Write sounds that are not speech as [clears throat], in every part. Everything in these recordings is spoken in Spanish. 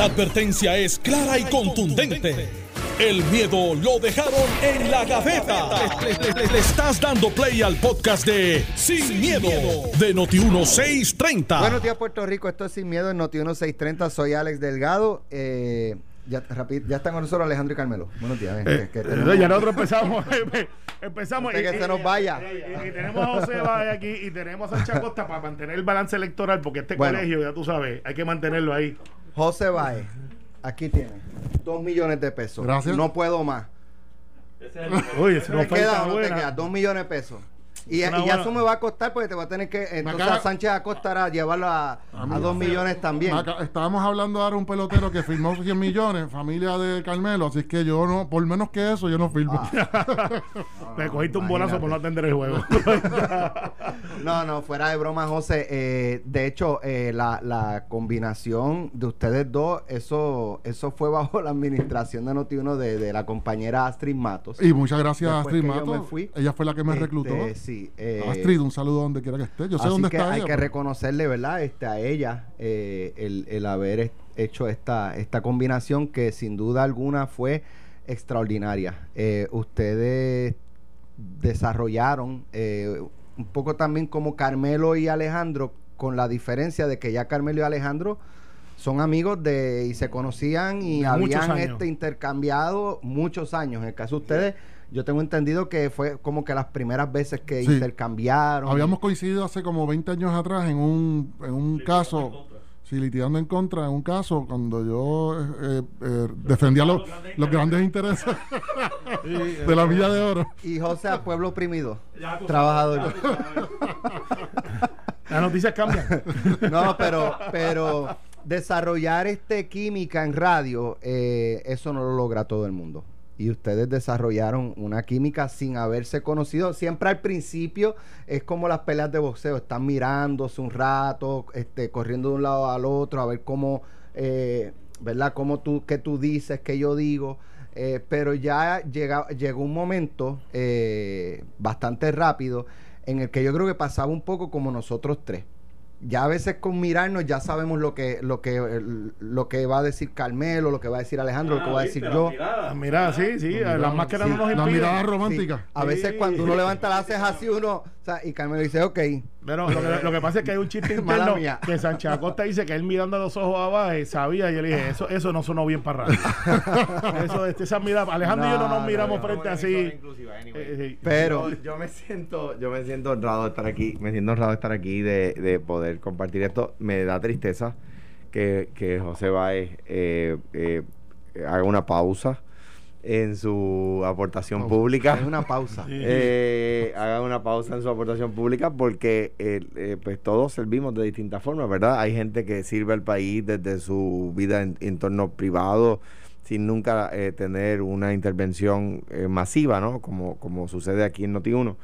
La advertencia es clara y contundente. El miedo lo dejaron en la gaveta. Le, le estás dando play al podcast de Sin, miedo, de Noti1630. Buenos días, Puerto Rico. Esto es Sin Miedo en Noti1630. Soy Alex Delgado. Eh, ya, rápido, ya están con nosotros Alejandro y Carmelo. Buenos días. ven, Eh, que- que eh, tenemos- ya nosotros empezamos. [laughs] empezamos Antes que se nos vaya. Y, y tenemos a José Valle aquí y tenemos a Sánchez Acosta para mantener el balance electoral, porque este Bueno. colegio, ya tú sabes, hay que mantenerlo ahí. José Baez, aquí tiene. Dos millones de pesos. Gracias. No puedo más. Es ¿Te queda no te queda? Dos millones de pesos. Y, y ya buena- eso me va a costar porque te va a tener que. Entonces acaba- a Sánchez Acosta a llevarlo a, a dos millones también. Acá estábamos hablando ahora de un pelotero que firmó 100 millones, familia de Carmelo, así que yo no, por menos que eso, yo no firmo. Ah. [laughs] Me cogiste un imagínate. bolazo por no atender el juego. [laughs] No, no, fuera de broma, José. eh, de hecho, eh, la, la combinación de ustedes dos, eso eso fue bajo la administración de Notiuno de, de la compañera Astrid Matos. y muchas gracias a Después Astrid que yo Mato. me fui, ella fue la que me Este, reclutó. sí. Eh, Astrid, un saludo donde quiera que esté. Yo sé así dónde que está hay ella. que pero- reconocerle, ¿verdad? Este, a ella eh, el, el haber hecho esta, esta combinación que sin duda alguna fue extraordinaria. Eh, ustedes desarrollaron eh, un poco también como Carmelo y Alejandro, con la diferencia de que ya Carmelo y Alejandro son amigos de y se conocían y De habían este intercambiado muchos años. En el caso de ustedes, yo tengo entendido que fue como que las primeras veces que Sí. intercambiaron. Habíamos coincidido hace como 20 años atrás en un, en un caso, sí, litigando en contra, en un caso cuando yo eh, eh, defendía los, los grandes intereses [laughs] [laughs] de la Villa de Oro. Y José a Pueblo Oprimido, trabajador. Las noticias cambian. [laughs] No, pero, pero desarrollar este química en radio, eh, eso no lo logra todo el mundo. Y ustedes desarrollaron una química sin haberse conocido. Siempre al principio es como las peleas de boxeo. Están mirándose un rato, este, corriendo de un lado al otro, a ver cómo, eh, ¿verdad? Cómo tú, qué tú dices, qué yo digo. Eh, pero ya llega, llegó un momento eh, bastante rápido en el que yo creo que pasaba un poco como nosotros tres. Ya a veces con mirarnos ya sabemos lo que lo que lo que va a decir Carmelo, lo que va a decir Alejandro, lo que va a decir yo. Ah, Mira, sí, sí, las máscaras sí, no nos La impiden. mirada Sí, romántica. a veces Sí. cuando uno levanta las cejas así uno, o sea, y Carmelo dice, ok, Pero lo que, lo que pasa es que hay un chiste [laughs] interno mía. que Sánchez Acosta dice que él mirando a los ojos abajo sabía y yo le dije, eso, eso no sonó bien para radio. [laughs] eso, este, esa mirada, Alejandro y yo no No, nos no, miramos no, frente así. anyway. Eh, eh, pero yo, yo me siento yo me siento honrado de estar aquí me siento honrado de estar aquí de, de poder compartir esto me da tristeza que, que José Báez eh, eh, haga una pausa en su aportación Pausa. pública es una pausa. eh, haga una pausa en su aportación pública porque eh, eh, pues todos servimos de distintas formas, ¿verdad? Hay gente que sirve al país desde su vida en entorno privado sin nunca eh, tener una intervención eh, masiva, ¿no? Como, como sucede aquí en Noti1.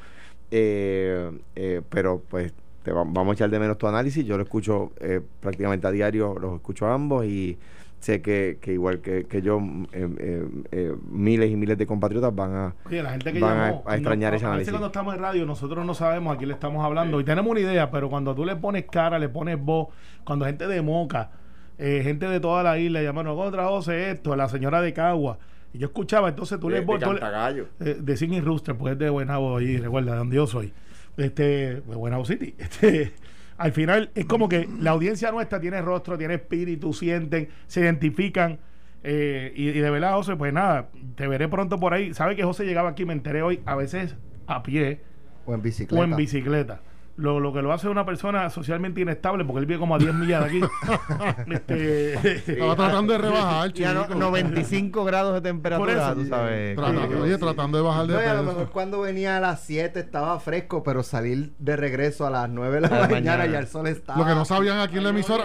Eh, eh, pero pues te va- vamos a echar de menos tu análisis. Yo lo escucho eh, prácticamente a diario, los escucho a ambos y sé que, que igual que, que yo, mm, eh, eh, eh, miles y miles de compatriotas van a, Oye, la gente que van a- llamó, a extrañar no, ese a veces análisis. cuando estamos en radio, nosotros no sabemos a quién le estamos hablando y tenemos una idea, pero cuando tú le pones cara, le pones voz, cuando gente de Moca, eh, gente de toda la isla, llamaron contra José esto, la señora de Cagua, y yo escuchaba, entonces tú le de, le- Cantagallo. eh, de Singing Rooster, pues es de Buenavo allí, recuerda, de donde yo soy. Este, de Buenavo City. [laughs] Este, al final es como que la audiencia nuestra tiene rostro, tiene espíritu, sienten, se identifican. eh, y, y de verdad, José, pues nada, te veré pronto por ahí. ¿Sabe que José llegaba aquí? Me enteré hoy, a veces a pie O en bicicleta. o en bicicleta. Lo, lo que lo hace una persona socialmente inestable, porque él vive como a 10 millas de aquí. [laughs] este, Estaba tratando de rebajar, Y a no- chico. 95 grados de temperatura, Por eso. tú sabes. Trata- que- oye, tratando de bajar de No, a lo mejor cuando venía a las 7 estaba fresco, pero salir de regreso a las 9 de la mañana, mañana. y el sol estaba. Lo que no sabían aquí en la emisora.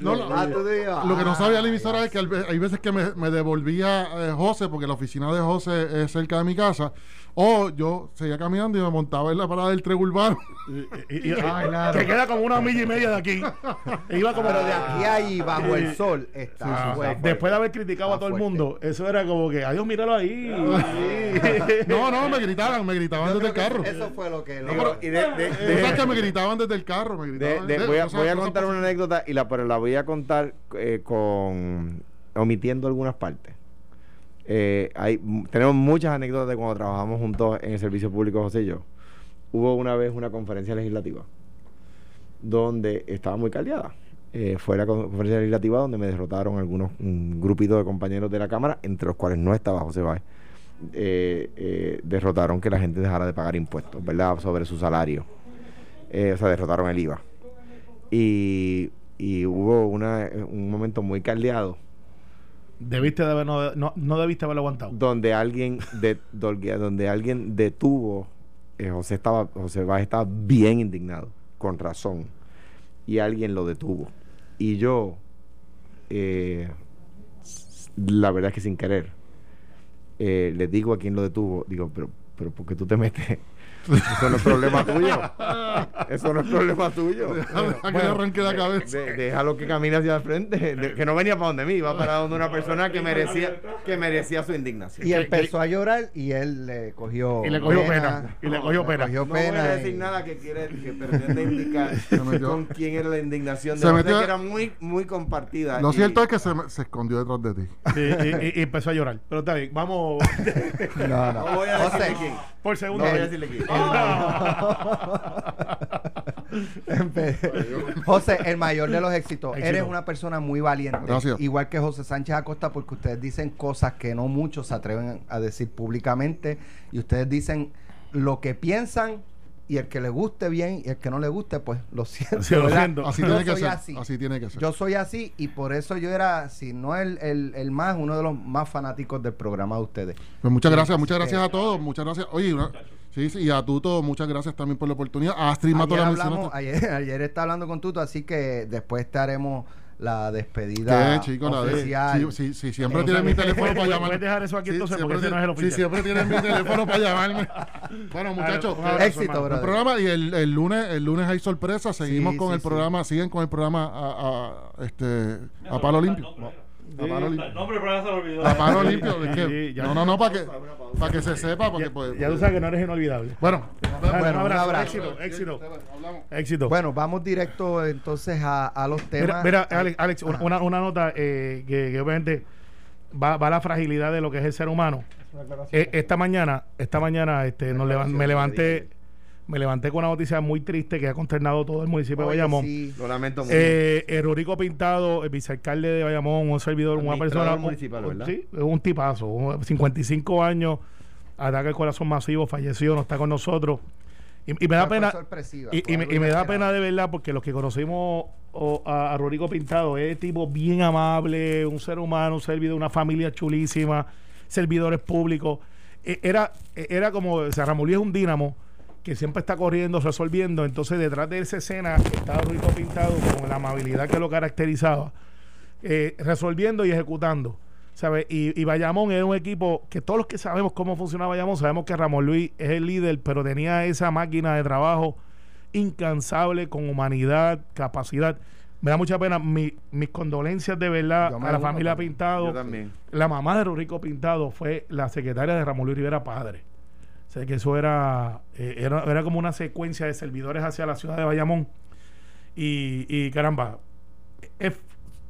No, lo, Ah, lo que no sabía la Ah, emisora ya. es que al ve- hay veces que me, me devolvía eh, José, porque la oficina de José es cerca de mi casa. O yo seguía caminando y me montaba en la parada del tren urbano. y- y- [laughs] que queda como una milla y media de aquí. E [laughs] iba como Pero de aquí a allí, bajo el sol, está Ah, fuerte. después de haber criticado a todo el mundo, eso era como que, adiós, míralo ahí. [laughs] No, no, me gritaban, me gritaban Yo desde el carro. Eso fue lo que. Digo, y de- de- que me gritaban desde el carro, me de- gritaban. de- voy a, voy a contar una anécdota y la, pero la, voy a contar eh, con omitiendo algunas partes. Eh, hay, tenemos muchas anécdotas de cuando trabajamos juntos en el servicio público, José y yo. Hubo una vez una conferencia legislativa donde estaba muy caldeada. Eh, fue la conferencia legislativa donde me derrotaron algunos un grupito de compañeros de la Cámara, entre los cuales no estaba José Báez. Eh, derrotaron que la gente dejara de pagar impuestos, ¿verdad? Sobre su salario. o sea, derrotaron el IVA. Y, y hubo una, un momento muy caldeado Debiste de haber, no, no, debiste haberlo aguantado. Donde alguien, de, donde alguien detuvo, eh, José estaba, José Báez estaba bien indignado, con razón, y alguien lo detuvo. Y yo, eh, la verdad es que sin querer, eh, le digo a quien lo detuvo, digo, pero, pero ¿por qué tú te metes eso no es problema [laughs] tuyo. Eso no es problema tuyo. Deja que le arranque la cabeza. déjalo que camine hacia el frente. que no venía para donde mí, iba para donde una persona que merecía, que merecía su indignación. Y empezó a llorar y él le cogió. Y le cogió pena. y le cogió pena. no voy a decir nada que quiere, que pretende indicar [laughs] con quién era la indignación. De se metió, que era muy, muy compartida. Lo cierto es que se, se, escondió detrás de ti. y, empezó a llorar. Pero está bien, vamos. [laughs] no, no. No voy a decirle quién. Por segundo. No voy a decirle quién. [laughs] José, el mayor de los éxitos. Eres una persona muy valiente. Igual que José Sánchez Acosta, porque ustedes dicen cosas que no muchos se atreven a decir públicamente. Y ustedes dicen lo que piensan y el que le guste bien y el que no le guste, pues lo siento. Así, tiene que ser. Así. tiene que ser. Yo soy así y por eso yo era, si no el, el, más, uno de los más fanáticos del programa de ustedes. Pues muchas gracias, muchas gracias a todos. Muchas gracias. Oye, Sí, sí, y a Tuto, muchas gracias también por la oportunidad. A Astrid ayer, hablamos, ayer, [laughs] ayer está hablando con Tuto, así que después te haremos la despedida ¿Qué, chico, oficial. sí, sí, siempre tienes mi teléfono [laughs] para llamarme. Puedes dejar eso aquí entonces porque ese no es el oficial. Sí, siempre tienes mi teléfono para llamarme. [laughs] Bueno, muchachos, éxito, bro. El programa y el, el, lunes el lunes hay sorpresa, seguimos con el programa, siguen con el programa a, a este a palo limpio. La mano limpia. No, pero se lo olvidó. La mano limpia. no, no, no, para que, para que se sepa. Porque, pues, ya, tú sabes que no eres inolvidable. Bueno, bueno un abrazo. Éxito, éxito. Éxito. Bueno, vamos directo entonces a, a los temas. Mira, Alex, Alex una, una, nota eh, que, que, obviamente va, va a la fragilidad de lo que es el ser humano. Eh, esta mañana, esta mañana este, nos me levanté me levanté con una noticia muy triste que ha consternado todo el municipio de Bayamón. Sí. Lo lamento mucho. Eh, el Rurico Pintado, el vicealcalde de Bayamón, un servidor, una persona. municipal, ¿verdad? Sí, un tipazo, 55 años, ataque al corazón masivo, falleció, no está con nosotros. Y, me da pena. Y, me, da pena de verdad porque los que conocimos a, a Pintado es tipo bien amable, un ser humano, un servidor, una familia chulísima, servidores públicos. E, era, e, era como, se es un dínamo que siempre está corriendo, resolviendo. Entonces, detrás de esa escena estaba Rico Pintado con la amabilidad que lo caracterizaba, eh, resolviendo y ejecutando. ¿sabe? Y, y, Bayamón era un equipo que todos los que sabemos cómo funciona Bayamón, sabemos que Ramón Luis es el líder, pero tenía esa máquina de trabajo incansable, con humanidad, capacidad. Me da mucha pena. mis condolencias de verdad a la familia Pintado. La mamá de Rico Pintado fue la secretaria de Ramón Luis Rivera Padre que eso era, eh, era, era, como una secuencia de servidores hacia la ciudad de Bayamón. Y, y caramba,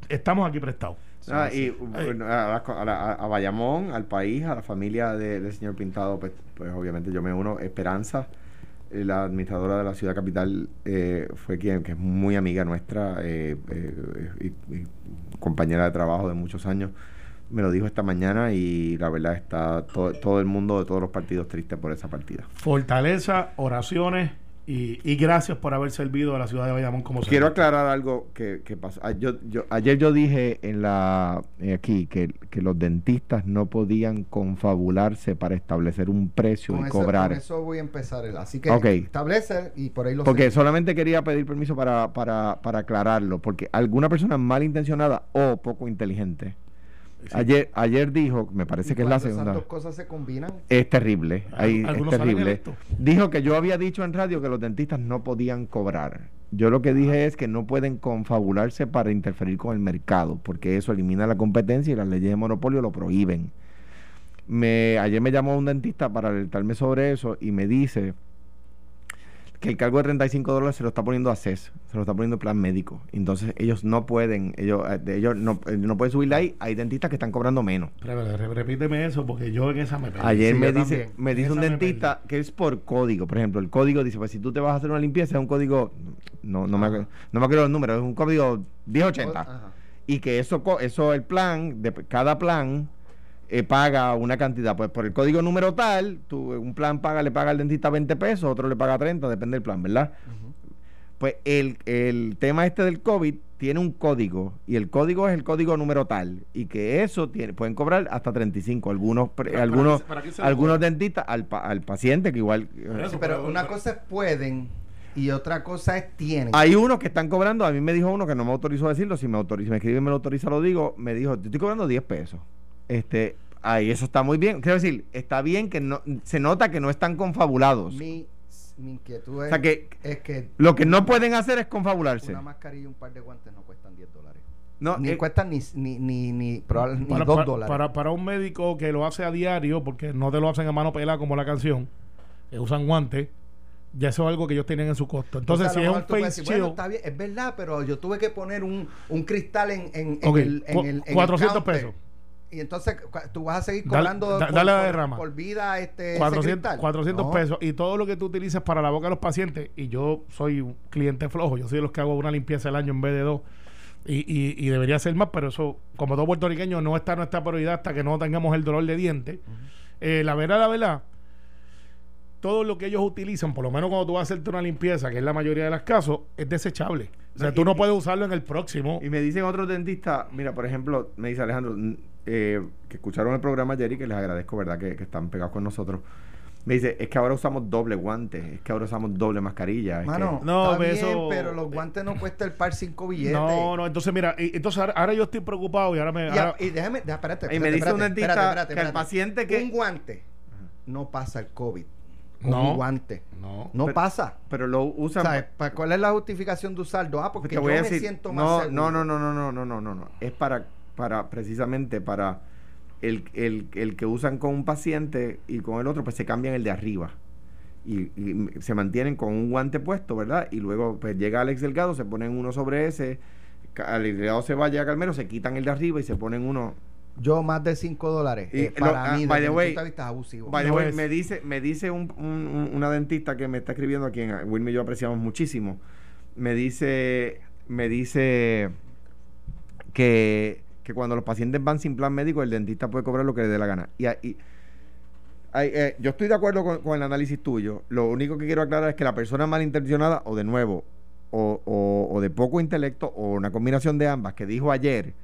estamos aquí prestados. Ah, y a, Bayamón, al país, a la familia del señor Pintado, pues, pues, obviamente yo me uno. Esperanza, eh, la administradora de la ciudad capital, eh, fue quien, que es muy amiga nuestra y, compañera de trabajo de muchos años me lo dijo esta mañana y la verdad está todo, todo el mundo de todos los partidos triste por esa partida. Fortaleza, oraciones y, gracias por haber servido a la ciudad de Bayamón como Quiero aclarar algo que, que pasó. Ah, yo, yo, ayer yo dije en la eh, aquí que, los dentistas no podían confabularse para establecer un precio y cobrar. Con eso voy a empezar. Así que establece y por ahí lo Porque solamente quería pedir permiso para, para, para aclararlo, porque alguna persona malintencionada o poco inteligente Ayer, ayer dijo, me parece que es la segunda. dos cosas se combinan. Es terrible. Ahí, es terrible. Dijo que yo había dicho en radio que los dentistas no podían cobrar. Yo lo que dije es que no pueden confabularse para interferir con el mercado, porque eso elimina la competencia y las leyes de monopolio lo prohíben. Me, ayer me llamó un dentista para alertarme sobre eso y me dice que el cargo de 35 dólares se lo está poniendo a CES, se lo está poniendo plan médico. Entonces ellos no pueden, ellos, eh, ellos no, eh, no pueden subirle ahí. Hay dentistas que están cobrando menos. repíteme eso porque yo en esa me perdí. Ayer me dice, me dice un dentista que es por código. Por ejemplo, el código dice, pues si tú te vas a hacer una limpieza es un código, no, no, me, no me acuerdo los números, es un código 1080. Y que eso, eso el plan, de cada plan eh, paga una cantidad. Pues por el código número tal, tú, un plan paga, le paga al dentista 20 pesos, otro le paga 30, depende del plan, ¿verdad? Pues el, el tema este del COVID tiene un código y el código es el código número tal y que eso tiene, pueden cobrar hasta 35 algunos algunos algunos dentistas al, al paciente que igual pero una cosa es pueden y otra cosa es tienen. Hay unos que están cobrando, a mí me dijo uno que no me autorizó a decirlo, si me autoriza, me escribe y me lo autoriza lo digo, me dijo, te estoy cobrando 10 pesos. Este, ahí eso está muy bien. Quiero decir, está bien que no se nota que no están confabulados. Mi, inquietud es, que, lo que no pueden hacer es confabularse. Una mascarilla y un par de guantes no cuestan 10 dólares. No, ni eh, cuestan ni, ni, ni, ni, para, 2 dólares. Para, para un médico que lo hace a diario, porque no te lo hacen a mano pelada como la canción, que usan guantes, ya eso es algo que ellos tienen en su costo. Entonces, si es un face bueno, está bien, es verdad, pero yo tuve que poner un, un cristal en, en, en el, en el 400 pesos y entonces tú vas a seguir cobrando por, vida este 400, 400 pesos. Y todo lo que tú utilizas para la boca de los pacientes y yo soy un cliente flojo yo soy de los que hago una limpieza al año en vez de dos. Y, y, debería ser más pero eso como todo puertorriqueño no está nuestra prioridad hasta que no tengamos el dolor de dientes eh, la verdad la verdad todo lo que ellos utilizan, por lo menos cuando tú vas a hacerte una limpieza, que es la mayoría de los casos, es desechable. O sea, tú no puedes usarlo en el próximo. Y me dicen otros dentistas, mira, por ejemplo, me dice Alejandro, eh, que escucharon el programa ayer y que les agradezco, ¿verdad?, que, están pegados con nosotros. Me dice, es que ahora usamos doble guante, es que ahora usamos doble mascarilla. no, pero los guantes no cuesta el par cinco billetes. No, no, entonces mira, entonces ahora, yo estoy preocupado y ahora me... Y, déjame, espérate, Y me dice un dentista que el paciente que... Un guante no pasa el COVID no, un guante. No. No pasa. Pero lo usan. ¿Cuál es la justificación de usarlo? Ah, porque yo me siento más no, No, no, no, no, no, no, no, no. Es para, para precisamente para el, el, el que usan con un paciente y con el otro, pues se cambian el de arriba. Y, se mantienen con un guante puesto, ¿verdad? Y luego pues llega Alex Delgado, se ponen uno sobre ese, al Delgado se vaya a Calmero, se quitan el de arriba y se ponen uno yo más de 5 dólares. Y, eh, para mí, by the way, abusivo. By the way, me dice, me dice un, una dentista que me está escribiendo, a quien Wilmy y yo apreciamos muchísimo. Me dice, me dice que, que cuando los pacientes van sin plan médico, el dentista puede cobrar lo que le dé la gana. Y, y eh, yo estoy de acuerdo con, con, el análisis tuyo. Lo único que quiero aclarar es que la persona malintencionada, o de nuevo, o, o, o de poco intelecto, o una combinación de ambas, que dijo ayer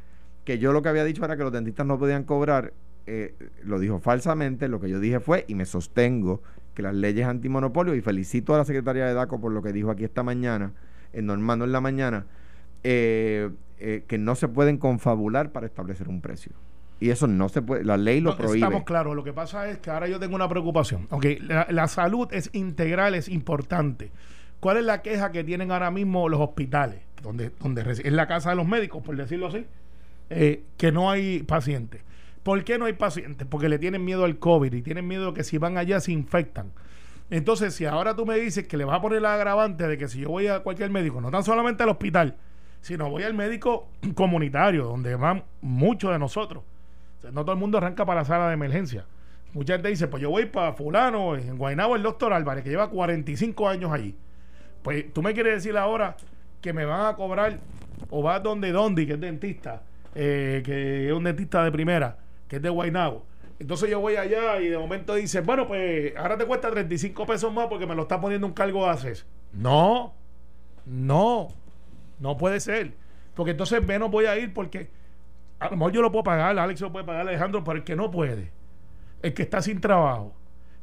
que yo lo que había dicho era que los dentistas no podían cobrar, eh, lo dijo falsamente, lo que yo dije fue, y me sostengo, que las leyes antimonopolio, y felicito a la secretaria de DACO por lo que dijo aquí esta mañana, en Normando en la mañana, eh, eh, que no se pueden confabular para establecer un precio. Y eso no se puede, la ley lo prohíbe. Estamos claros, lo que pasa es que ahora yo tengo una preocupación. Okay, la, la salud es integral, es importante. ¿Cuál es la queja que tienen ahora mismo los hospitales? Donde, donde es la casa de los médicos, por decirlo así eh, que no hay pacientes. ¿Por qué no hay pacientes? Porque le tienen miedo al COVID y tienen miedo que si van allá se infectan. Entonces, si ahora tú me dices que le vas a poner la agravante de que si yo voy a cualquier médico, no tan solamente al hospital, sino voy al médico [clears throat] comunitario, donde van muchos de nosotros. no todo el mundo arranca para la sala de emergencia. Mucha gente dice, pues yo voy para fulano, en Guaynabo el doctor Álvarez, que lleva 45 años allí. Pues tú me quieres decir ahora que me van a cobrar, o vas donde Dondi, que es dentista, eh, que es un dentista de primera, que es de Guaynabo. Entonces yo voy allá y de momento dice, bueno, pues ahora te cuesta 35 pesos más porque me lo está poniendo un cargo de ACES. No, no, no puede ser. Porque entonces menos voy a ir porque a lo mejor yo lo puedo pagar, Alex lo puede pagar, Alejandro, pero el que no puede, el que está sin trabajo,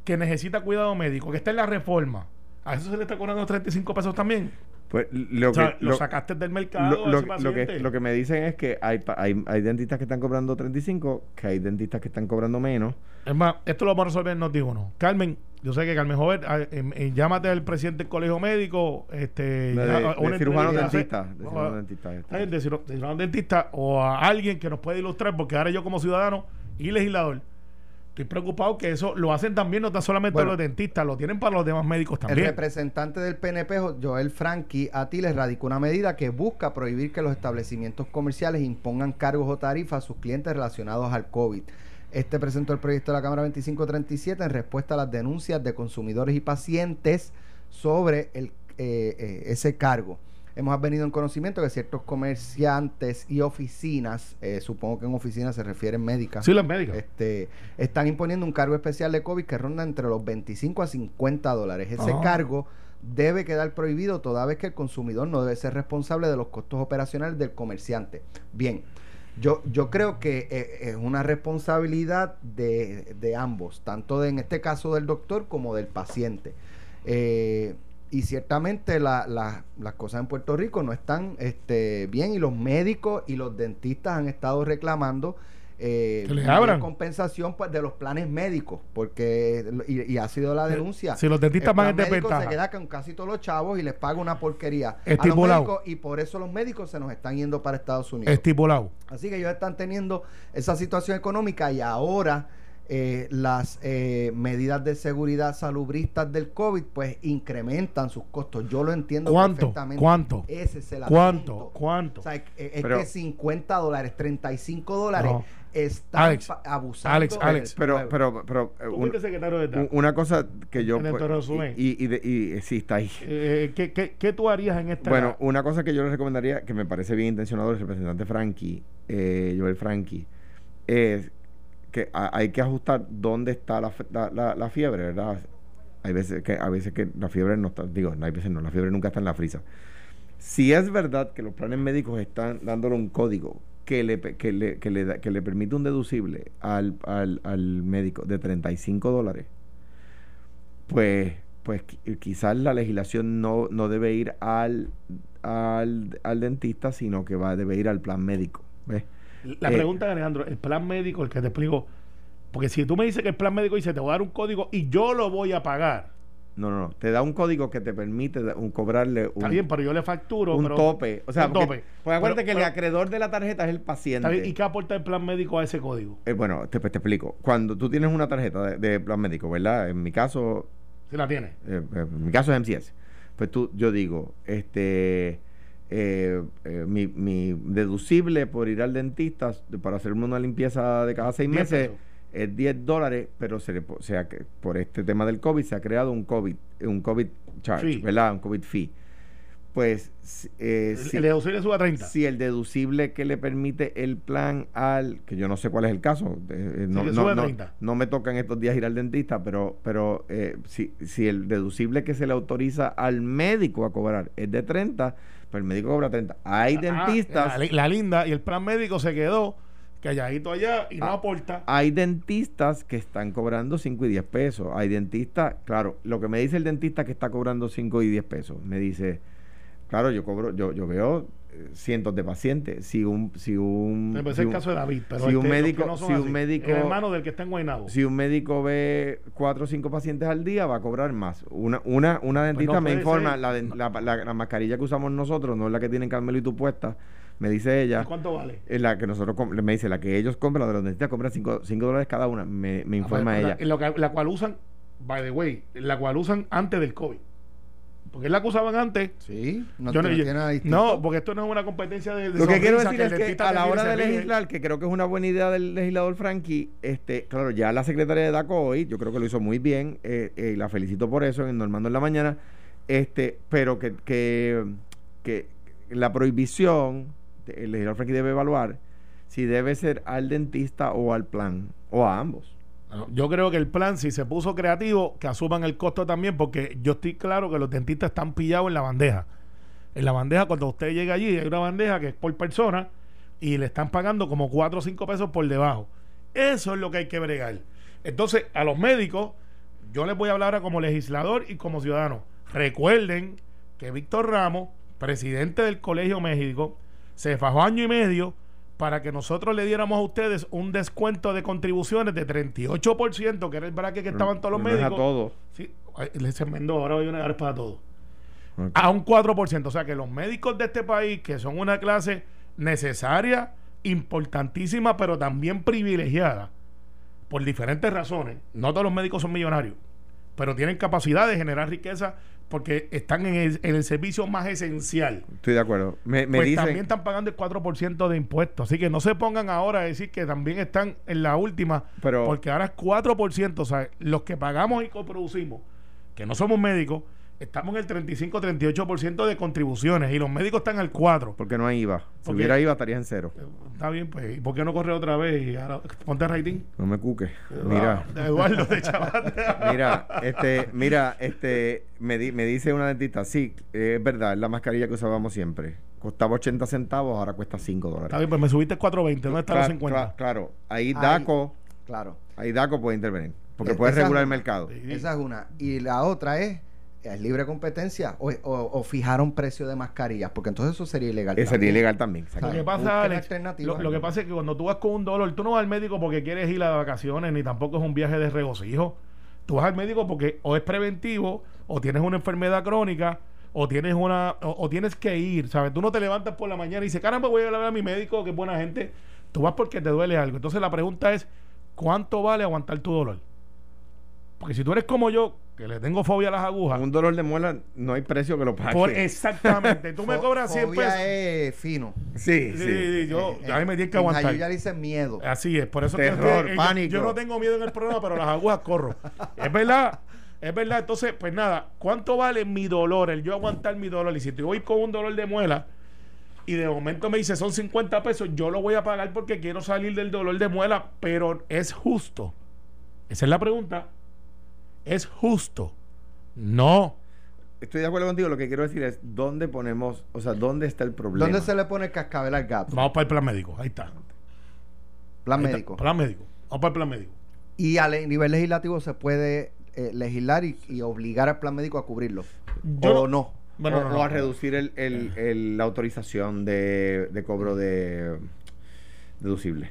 que necesita cuidado médico, que está en la reforma, a eso se le está cobrando 35 pesos también. Pues lo, que, lo, sacaste del mercado. Lo, que, lo que me dicen es que hay, hay, hay dentistas que están cobrando 35, que hay dentistas que están cobrando menos. Es más, esto lo vamos a resolver en Noti uno. Carmen, yo sé que Carmen Joven, ah, em, eh, llámate al presidente del colegio médico, este, de, cirujano dentista, de cirujano dentista, o a alguien que nos pueda ilustrar, porque ahora yo como ciudadano y legislador estoy preocupado que eso lo hacen también, no tan solamente Bueno. los dentistas, lo tienen para los demás médicos El también. representante del PNP, Joel Franqui Atiles, radicó una medida que busca prohibir que los establecimientos comerciales impongan cargos o tarifas a sus clientes relacionados al COVID. Este presentó el proyecto de la Cámara 2537 en respuesta a las denuncias de consumidores y pacientes sobre el, eh, eh, ese cargo. Hemos venido en conocimiento que ciertos comerciantes y oficinas, eh, supongo que en oficinas se refieren médicas, Sí, los médicos. este, están imponiendo un cargo especial de COVID que ronda entre los 25 a 50 dólares. Ese Ah. cargo debe quedar prohibido toda vez que el consumidor no debe ser responsable de los costos operacionales del comerciante. Bien, yo, yo creo que eh, es una responsabilidad de, de ambos, tanto de, en este caso del doctor como del paciente. Eh, y ciertamente la- la- las cosas en Puerto Rico no están este, bien y los médicos y los dentistas han estado reclamando eh, les compensación pues, de los planes médicos, porque y, y ha sido la denuncia. Si los dentistas van en desventaja. se queda con casi todos los chavos y les paga una porquería a los Estipulado. médicos y por eso los médicos se nos están yendo para Estados Unidos. Estipulado. Así que ellos están teniendo esa situación económica y ahora eh, las eh, medidas de seguridad salubristas del COVID pues incrementan sus costos. Yo lo entiendo ¿Cuánto? perfectamente. ¿Cuánto? Ese es el ¿Cuánto? asunto. ¿Cuánto? O sea, es, es Pero- que 50 dólares, 35 dólares No. están Alex, abusando. Alex, Alex. Pero, pero, pero, eh, Tú un- de una cosa que yo. Pues, resumen. y, y, de- y, eh, sí, está ahí. Eh, ¿qué, qué, qué tú harías en esta Bueno, una cosa que yo le recomendaría, que me parece bien intencionado el representante Frankie, eh, Joel Frankie, es que hay que ajustar dónde está la, la, fiebre, ¿verdad? Hay veces que a veces que la fiebre no está, digo, hay veces no, la fiebre nunca está en la frisa. Si es verdad que los planes médicos están dándole un código que le, que le, que le, da- que le permite un deducible al, al, al médico de 35 dólares, pues, pues qui- quizás la legislación no, no debe ir al, al, al dentista, sino que va debe ir al plan médico. ¿ves? La Eh, pregunta, Alejandro, el plan médico, el que te explico, porque si tú me dices que el plan médico dice te voy a dar un código y yo lo voy a pagar, No, no, no. Te da un código que te permite un, cobrarle un, está bien, pero yo le facturo. un pero- tope. O sea, un porque, tope. porque acuérdate Pero- que el acreedor del acredor es el está paciente. bien, ¿Y qué aporta el plan médico a ese código? Eh, bueno, te, pues te explico. Cuando tú tienes una tarjeta de, de plan médico, ¿verdad? En mi caso, Si la tiene. eh, eh, en mi caso es MCS. Pues tú, yo digo, este, eh, eh, mi, mi deducible por ir al dentista para hacerme una limpieza de cada seis 10 meses es 10 dólares, pero se le, o sea, que por este tema del COVID se ha creado un COVID, un COVID charge. ¿verdad? Un COVID fee. Pues, si- eh, El- si- el deducible sube a 30. si el deducible que le permite el plan al, que yo no sé cuál es el caso, eh, no, le no- no- 30. no me toca en estos días ir al dentista, pero, pero eh, si, si el deducible que se le autoriza al médico a cobrar es de 30, pues el médico cobra 30. Hay Ah, dentistas, la, li- la linda y el plan médico se quedó calladito allá y no Ah. aporta. hay dentistas que están cobrando 5 y 10 pesos. Hay dentistas, claro, lo que me dice el dentista que está cobrando 5 y 10 pesos, me dice, claro, yo cobro, yo, yo veo cientos de pacientes. Si un, si un, si parece el un- caso de David, pero si un este, médico- no si un así. médico- el hermano del que está en Guaynabo. Si un médico ve cuatro o cinco pacientes al día, va a cobrar más. Una, una, una dentista Pues no me informa, la, la, la- la mascarilla que usamos nosotros no es la que tienen Carmelo y tú puesta, me dice ella. ¿Y ¿Cuánto vale? La que nosotros me dice, la que ellos compran, la de los dentistas compran 5 dólares cada una, me, me informa Ah, pues, ella. La, lo que- la cual usan, by the way, la cual usan antes del COVID. Porque la que usaban antes. Sí, no, Yo te- no, no yo- tiene nada distinto. no, porque esto no es una competencia de, de Lo que quiero decir es que a la hora de legislar, que creo que es una buena idea del legislador Frankie, este, claro, ya la secretaria de DACO hoy, yo creo que lo hizo muy bien, eh, eh, y la felicito por eso, en Normando en la mañana, este, pero que, que, que la prohibición, el legislador Frankie debe evaluar si debe ser al dentista o al plan, o a ambos. Yo creo que el plan, si se puso creativo, que asuman el costo también, porque yo estoy claro que los dentistas están pillados en la bandeja. En la bandeja, cuando usted llega allí, hay una bandeja que es por persona y le están pagando como 4 o 5 pesos por debajo. Eso es lo que hay que bregar. Entonces, a los médicos, yo les voy a hablar ahora como legislador y como ciudadano. Recuerden que Víctor Ramos, presidente del Colegio México, se fajó año y medio para que nosotros le diéramos a ustedes un descuento de contribuciones de 38%, que era el bracket que estaban todos los no médicos. a todos. Sí, les enmendó, ahora una ahora es para todos. A un 4%. O sea que los médicos de este país, que son una clase necesaria, importantísima, pero también privilegiada, por diferentes razones, no todos los médicos son millonarios, pero tienen capacidad de generar riqueza porque están en el, en el servicio más esencial. Estoy de acuerdo. Me, me pues dicen, también están pagando el 4% de impuestos. Así que no se pongan ahora a decir que también están en la última, Pero- porque ahora es 4%. O sea, los que pagamos y coproducimos, que no somos médicos, estamos en el 35-38% de contribuciones y los médicos están al 4%. porque no hay IVA. Si Porque- hubiera IVA estarías en cero. Está bien, pues, ¿y por qué no corre otra vez? Y ahora, ponte rating. No me cuques. Mira. Ah, de Eduardo de Chabate. [laughs] Mira, este, mira, este, me, di- me dice una dentista, sí, es verdad, es la mascarilla que usábamos siempre. Costaba 80 centavos, ahora cuesta 5 Está dólares. bien, pues me subiste 420, ¿dónde están los Cla- 50? cla- claro, ahí Ahí. DACO, Claro. ahí DACO puede intervenir, porque Eh, puede regular el mercado. Esa es una. Y la otra es, ¿es libre competencia o, o, o fijaron precio de mascarillas? Porque entonces eso sería ilegal. Ese sería también. ilegal también. Lo que pasa, Alex, lo, lo que pasa es que cuando tú vas con un dolor, tú no vas al médico porque quieres ir a vacaciones, ni tampoco es un viaje de regocijo. Tú vas al médico porque o es preventivo, o tienes una enfermedad crónica, o tienes una, o, o tienes que ir, ¿sabes? Tú no te levantas por la mañana y dices, caramba, voy a hablar a mi médico, que buena gente. Tú vas porque te duele algo. Entonces la pregunta es, ¿cuánto vale aguantar tu dolor? Porque si tú eres como yo, que le tengo fobia a las agujas, Un dolor de muela no hay precio que lo pague. por exactamente, tú me [laughs] cobras 100 fobia pesos. es fino. Sí, Sí, sí. sí, yo, Eh, a mí me tienen que aguantar. Jayuya le dicen miedo. Así es, por eso Terror, que, yo- pánico. Yo, no tengo miedo en el programa, pero las agujas corro. Es verdad, es verdad. Entonces, pues nada, ¿cuánto vale mi dolor? El yo aguantar mi dolor. Y si te voy con un dolor de muela y de momento me dice son 50 pesos, yo lo voy a pagar porque quiero salir del dolor de muela, pero es justo. Esa es la pregunta. ¿Es justo? No. Estoy de acuerdo contigo. Lo que quiero decir es, ¿dónde ponemos, o sea, dónde está el problema? ¿Dónde se le pone el cascabel al gato? Vamos para el plan médico. Ahí está. Plan Ahí está. médico. Plan médico. Vamos para el plan médico. Y a le- nivel legislativo se puede eh, legislar y, y obligar al plan médico a cubrirlo. Yo o no. Bueno, o, no, o no. a reducir el, el- el- la autorización de, de cobro de deducible.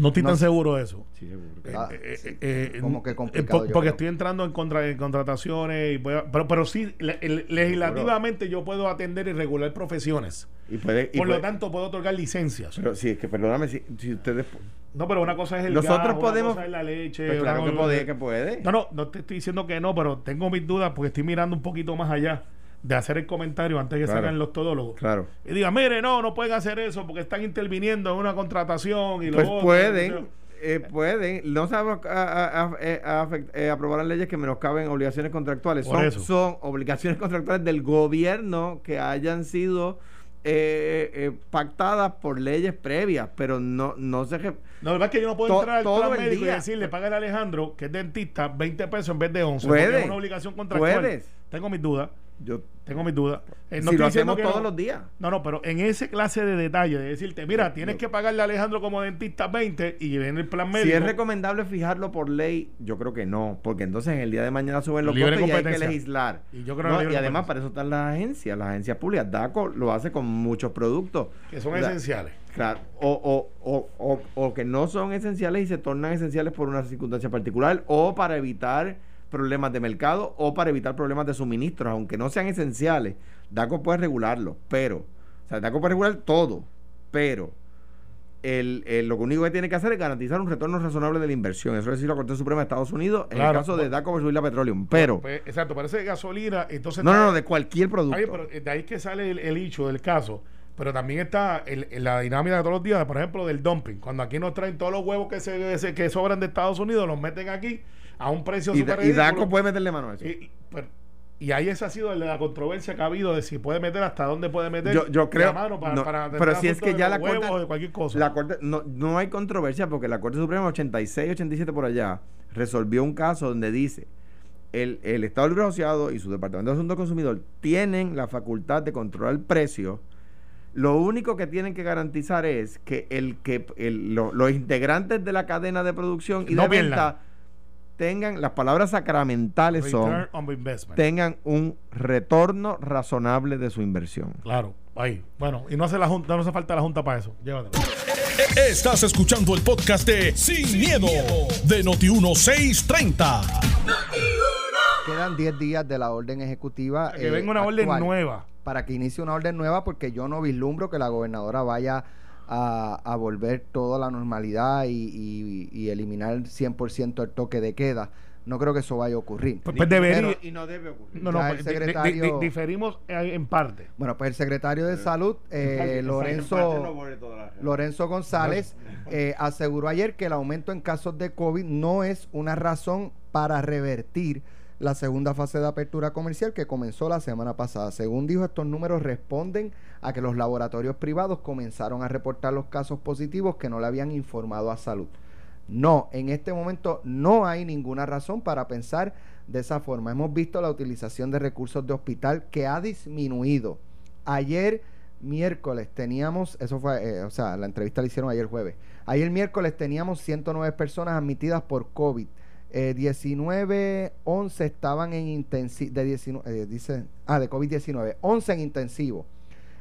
No estoy No tan seguro de eso. Sí, seguro. Ah, Eh, sí. eh, eh, Como que complicado, porque creo. estoy entrando en, contra, en contrataciones, y a- pero, pero sí, le- el- legislativamente yo puedo atender y regular profesiones. Y puede, y Por lo tanto, puedo otorgar licencias. pero sí, es que perdóname, si, si ustedes... no, pero una cosa es el Nosotros gas, una podemos- cosa es la leche. Pues claro una que cosa- puede, que puede. No, no, no te estoy diciendo que no, pero tengo mis dudas porque estoy mirando un poquito más allá de hacer el comentario antes que Claro. salgan los todólogos. Claro. Y digan, mire, no, no pueden hacer eso porque están interviniendo en una contratación y lo Pues otro, pueden, eh, pueden. No sabemos a, a- a- eh, a eh, aprobar las leyes que menoscaben obligaciones contractuales. Son, son obligaciones [laughs] contractuales del gobierno que hayan sido eh, eh, pactadas por leyes previas, pero no, no se... No, la verdad es que yo no puedo To- entrar al todo plan médico y decirle, paga a Alejandro, que es dentista, 20 pesos en vez de 11. Puede. porque es una obligación contractual. Puedes. Tengo mis dudas. Yo, Tengo mis dudas. Eh, no si lo hacemos todos no. los días. No, no, pero en ese clase de detalle, de decirte, mira, tienes que pagarle a Alejandro como dentista 20 y viene el plan médico. Si es recomendable fijarlo por ley, yo creo que no, porque entonces en el día de mañana suben los Libre costos y hay que legislar. Y yo creo No, y además para eso están las agencias, las agencias públicas. DACO lo hace con muchos productos. que son esenciales. Claro, o, o, o, o, o que no son esenciales y se tornan esenciales por una circunstancia particular o para evitar problemas de mercado o para evitar problemas de suministros, aunque no sean esenciales. DACO puede regularlo, pero, o sea, DACO puede regular todo, pero el, el- lo único que tiene que hacer es garantizar un retorno razonable de la inversión. Eso es decir la Corte Suprema de Estados Unidos en Claro, el caso de bueno. DACO versus la Petroleum. Pero, Pues, exacto, parece gasolina, entonces... no, no, no, de cualquier producto. Bien, pero de ahí que sale el, el hecho del caso. Pero también está el- el- la dinámica de todos los días, por ejemplo, del dumping. Cuando aquí nos traen todos los huevos que se, se- que sobran de Estados Unidos, los meten aquí a un precio y, súper y DACO puede meterle mano a eso. Y, y- pero- y ahí esa ha sido la controversia que ha habido de si puede meter, hasta dónde puede meter. Yo- yo la mano para, no, para pero si es que ya la Corte- o de cualquier cosa. La corte, no, no hay controversia porque la Corte Suprema 86, 87 por allá resolvió un caso donde dice el, el Estado Libre Asociado y su Departamento de Asuntos del Consumidor tienen la facultad de controlar el precio. Lo único que tienen que garantizar es que el que el- lo- los integrantes de la cadena de producción y No de venta tengan las palabras sacramentales son Return on investment. tengan un retorno razonable de su inversión. Claro, ahí. Bueno, y no hace la junta, no hace falta la junta para eso. Llévatelo. Estás escuchando el podcast de Sin, miedo, de Noti1630. Quedan 10 días de la orden ejecutiva. Que eh, venga una orden actual, nueva. Para que inicie una orden nueva, porque yo no vislumbro que la gobernadora vaya a, volver toda la normalidad y, y eliminar 100% el toque de queda no creo que eso vaya a ocurrir. Pues, pues debería. y no debe ocurrir. No, no, pues, secretario, diferimos en parte. Bueno, pues el secretario de Salud, eh, Lorenzo, Lorenzo González, eh, aseguró ayer que el aumento en casos de COVID no es una razón para revertir la segunda fase de apertura comercial que comenzó la semana pasada. Según dijo, estos números responden a que los laboratorios privados comenzaron a reportar los casos positivos que no le habían informado a salud. No, en este momento no hay ninguna razón para pensar de esa forma. Hemos visto la utilización de recursos de hospital que ha disminuido. Ayer miércoles teníamos, eso fue, eh, o sea, la entrevista la hicieron ayer jueves. Ayer miércoles teníamos 109 personas admitidas por COVID. 19, eh, 11 estaban en intensivo, de 19, eh, dice, ah, de COVID-19, 11 en intensivo,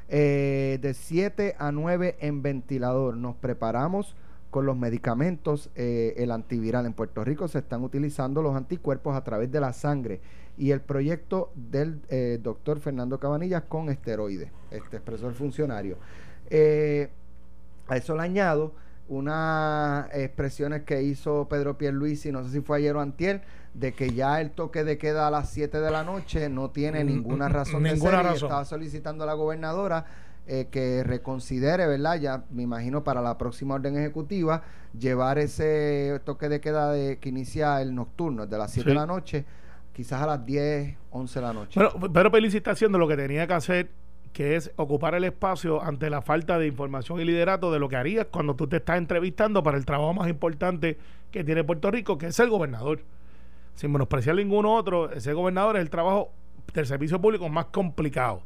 de 7 a 9 en ventilador. Nos preparamos con los medicamentos, eh, el antiviral en Puerto Rico se están utilizando los anticuerpos a través de la sangre y el proyecto del eh, doctor Fernando Cabanillas con esteroides, este expresor funcionario. Eh, a eso le añado unas expresiones que hizo Pedro Pierluisi, no sé si fue ayer o antier, de que ya el toque de queda a las 7 de la noche no tiene mm, ninguna mm, razón ninguna de ser estaba solicitando a la gobernadora eh, que reconsidere, ¿verdad? Ya me imagino para la próxima orden ejecutiva, llevar ese toque de queda de, que inicia el nocturno, de las 7 de la noche, quizás a las 10, 11 de la noche. Pero, pero Pelici está haciendo lo que tenía que hacer, que es ocupar el espacio ante la falta de información y liderato de lo que harías cuando tú te estás entrevistando para el trabajo más importante que tiene Puerto Rico, que es el gobernador. Sin menospreciar ningún otro, ese gobernador es el trabajo del servicio público más complicado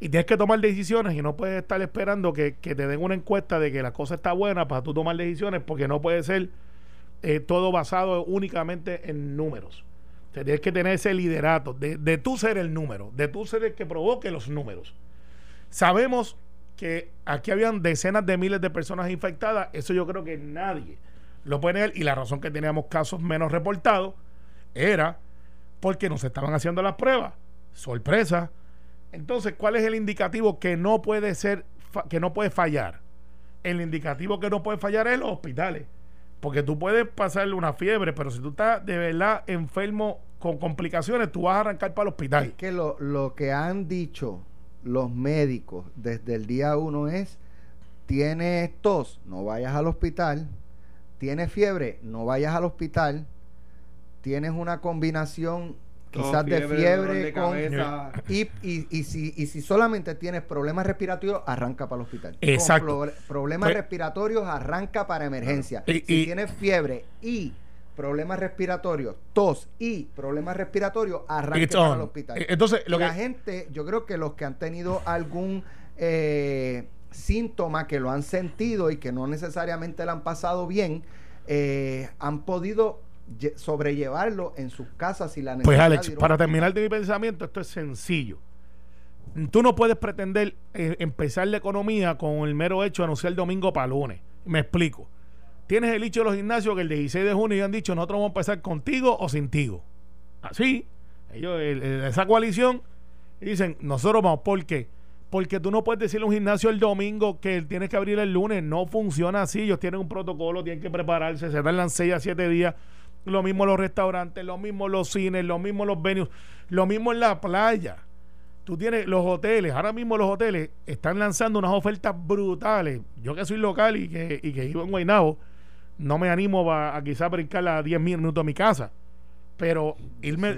y tienes que tomar decisiones y no puedes estar esperando que, te den una encuesta de que la cosa está buena para tú tomar decisiones porque no puede ser eh, todo basado únicamente en números. tienes que tener ese liderato de, de tú ser el número, de tú ser el que provoque los números. Sabemos que aquí habían decenas de miles de personas infectadas, eso yo creo que nadie lo puede ver y la razón que teníamos casos menos reportados era porque nos estaban haciendo las pruebas. Sorpresa, entonces, ¿cuál es el indicativo que no puede ser, que no puede fallar? El indicativo que no puede fallar es los hospitales. Porque tú puedes pasarle una fiebre, pero si tú estás de verdad enfermo con complicaciones, tú vas a arrancar para el hospital. Es que lo, lo que han dicho los médicos desde el día uno es, tienes tos, no vayas al hospital, tienes fiebre, no vayas al hospital, tienes una combinación quizás de fiebre con, y, y, si, y si solamente tienes problemas respiratorios arranca para el hospital. Exacto. problemas pues respiratorios arranca para emergencia. si tienes fiebre y problemas respiratorios tos y problemas respiratorios arranca para el hospital eh, entonces la gente yo creo que los que han tenido algún eh, síntoma que lo han sentido y que no necesariamente lo han pasado bien eh, han podido sobrellevarlo en sus casas y la Pues Alex, para terminar de mi pensamiento, esto es sencillo. Tú no puedes pretender eh, empezar la economía con el mero hecho de anunciar el domingo para lunes. Me explico. Tienes el hecho de los gimnasios que el 16 de junio ya han dicho nosotros vamos a empezar contigo o sin tigo. Así, ellos, esa coalición, dicen nosotros vamos, ¿por qué? Porque tú no puedes decirle a un gimnasio el domingo que tienes que abrir el lunes. No funciona así. Ellos tienen un protocolo, tienen que prepararse, se tardan 6 a 7 días lo mismo los restaurantes, lo mismo los cines, lo mismo los venues, lo mismo en la playa. Tú tienes los hoteles, ahora mismo los hoteles están lanzando unas ofertas brutales. Yo que soy local y que, y que vivo en Guaynabo, no me animo a, a quizás brincar a 10 minutos a mi casa. Pero irme.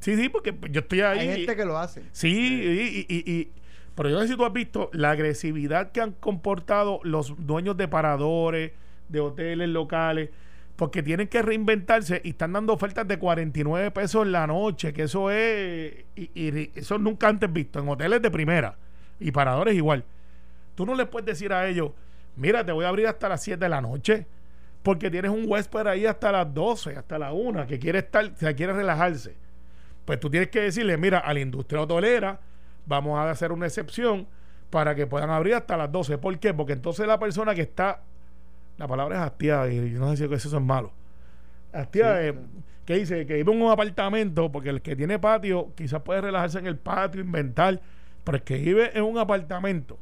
Sí, sí, porque yo estoy ahí. Hay gente que lo hace. Sí, y, y, pero yo no sé si tú has visto la agresividad que han comportado los dueños de paradores, de hoteles locales porque tienen que reinventarse y están dando ofertas de 49 pesos la noche, que eso es, y, eso nunca antes visto, en hoteles de primera y paradores igual. Tú no les puedes decir a ellos, mira, te voy a abrir hasta las 7 de la noche, porque tienes un huésped ahí hasta las 12, hasta la 1, que quiere estar, que quiere relajarse. Pues tú tienes que decirle, mira, a la industria hotelera vamos a hacer una excepción para que puedan abrir hasta las 12. ¿Por qué? Porque entonces la persona que está la palabra es hastiada y yo no sé si eso es malo. Hastiada que dice que vive en un apartamento, porque el que tiene patio quizás puede relajarse en el patio, inventar, pero el que vive en un apartamento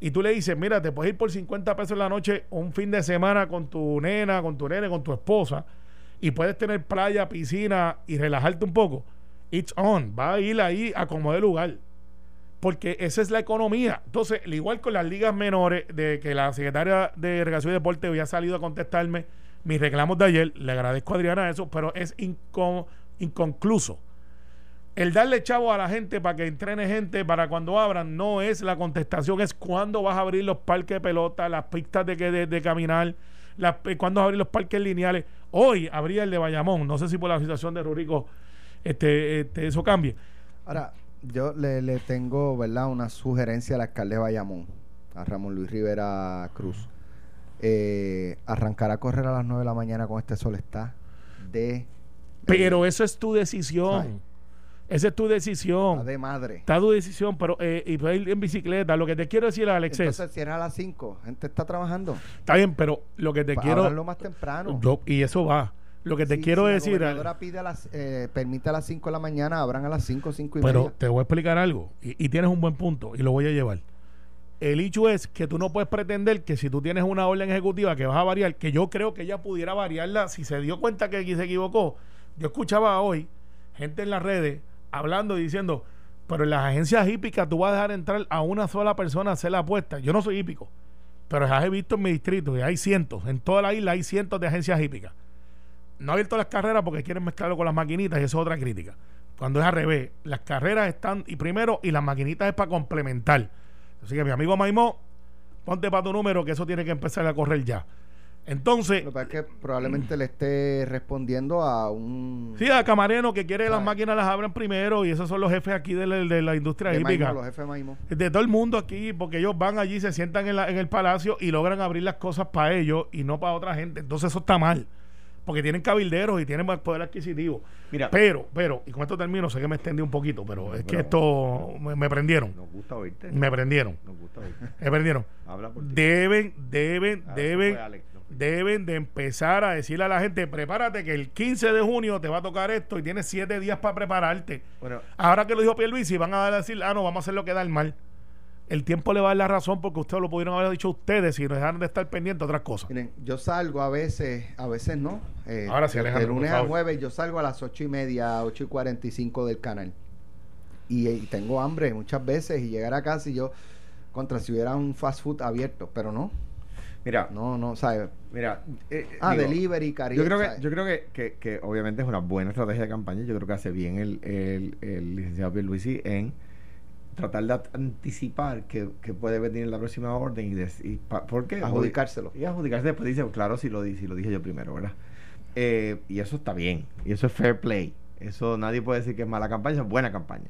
y tú le dices, mira, te puedes ir por 50 pesos en la noche un fin de semana con tu nena, con tu nene, con tu esposa, y puedes tener playa, piscina y relajarte un poco, it's on, va a ir ahí a como de lugar. Porque esa es la economía. Entonces, igual con las ligas menores, de que la secretaria de Recreación y Deporte había salido a contestarme mis reclamos de ayer, le agradezco a Adriana eso, pero es inconcluso el darle chavo a la gente para que entrene gente para cuando abran no es la contestación, es cuándo vas a abrir los parques de pelota, las pistas de, de, de caminar, las, eh, cuándo vas a abrir los parques lineales. Hoy abría el de Bayamón, no sé si por la situación de Rurico este, este, eso cambie. Ahora, yo le, le, tengo ¿verdad? una sugerencia al alcalde de Bayamón, a Ramón Luis Rivera Cruz. Eh, arrancar a correr a las 9 de la mañana con este sol está de... Pero eso es tu decisión. Esa es tu decisión. Está de madre. Está tu decisión, pero eh, y ir en bicicleta. Lo que te quiero decir, Alex, Entonces cierra a las 5. Gente está trabajando. Está bien, pero lo que te Para quiero. hablarlo más temprano. y eso va. Lo que te Sí, quiero si decir. La gobernadora pide a las, eh, permite a las 5 de la mañana, abran a las 5, 5 y Pero media. te voy a explicar algo. Y, y tienes un buen punto. Y lo voy a llevar. El hecho es que tú no puedes pretender que si tú tienes una orden ejecutiva que vas a variar, que yo creo que ella pudiera variarla si se dio cuenta que aquí se equivocó. Yo escuchaba hoy gente en las redes hablando y diciendo, pero en las agencias hípicas tú vas a dejar entrar a una sola persona a hacer la apuesta. Yo no soy hípico, pero ya he visto en mi distrito y hay cientos, en toda la isla hay cientos de agencias hípicas. No ha abierto las carreras porque quieren mezclarlo con las maquinitas y eso es otra crítica. Cuando es al revés, las carreras están y primero y las maquinitas es para complementar. Así que mi amigo Maimó, ponte para tu número que eso tiene que empezar a correr ya. Entonces, Lo que pasa es que probablemente le esté respondiendo a un... sí, a Camareno que quiere que las máquinas las abran primero y esos son los jefes aquí de la, de la industria de hípica. Maimo, los jefes Maimo. de todo el mundo aquí, porque ellos van allí, se sientan en, la- en el palacio y logran abrir las cosas para ellos y no para otra gente. Entonces eso está mal, porque tienen cabilderos y tienen más poder adquisitivo. Mira. pero, pero, y con esto termino, sé que me extendí un poquito, pero es que esto me, me prendieron, Nos gusta oírte. me prendieron, Nos gusta oírte. me prendieron. Habla por ti. Deben, deben, Ah, deben, deben de empezar a decirle a la gente, prepárate que el 15 de junio te va a tocar esto y tienes 7 días para prepararte. Bueno, Ahora que lo dijo Pierluisi, van a decir, ah, no, vamos a hacer lo que da el mal. El tiempo le va a dar la razón porque ustedes lo pudieron haber dicho ustedes y no dejaron de estar pendientes de otras cosas. Miren, yo salgo a veces, a veces no. Eh, Ahora sí, Alejandro, De lunes a jueves yo salgo a las ocho y media, ocho y cuarenta y cinco del canal. Y, y tengo hambre muchas veces y llegar a casa y yo, contra si hubiera un fast food abierto, pero no, mira, no, no, ¿sabes? mira. eh, Ah, digo, delivery, cariño. Yo creo que, yo creo que, que, que obviamente es una buena estrategia de campaña. Yo creo que hace bien el, el, el licenciado Pierluisi en tratar de anticipar que, que puede venir la próxima orden y, des- y pa- ¿por qué? Adjudicárselo. Y adjudicarse después dice, claro, si lo, si lo dije yo primero, ¿verdad? Eh, y eso está bien. Y eso es fair play. Eso nadie puede decir que es mala campaña, es buena campaña.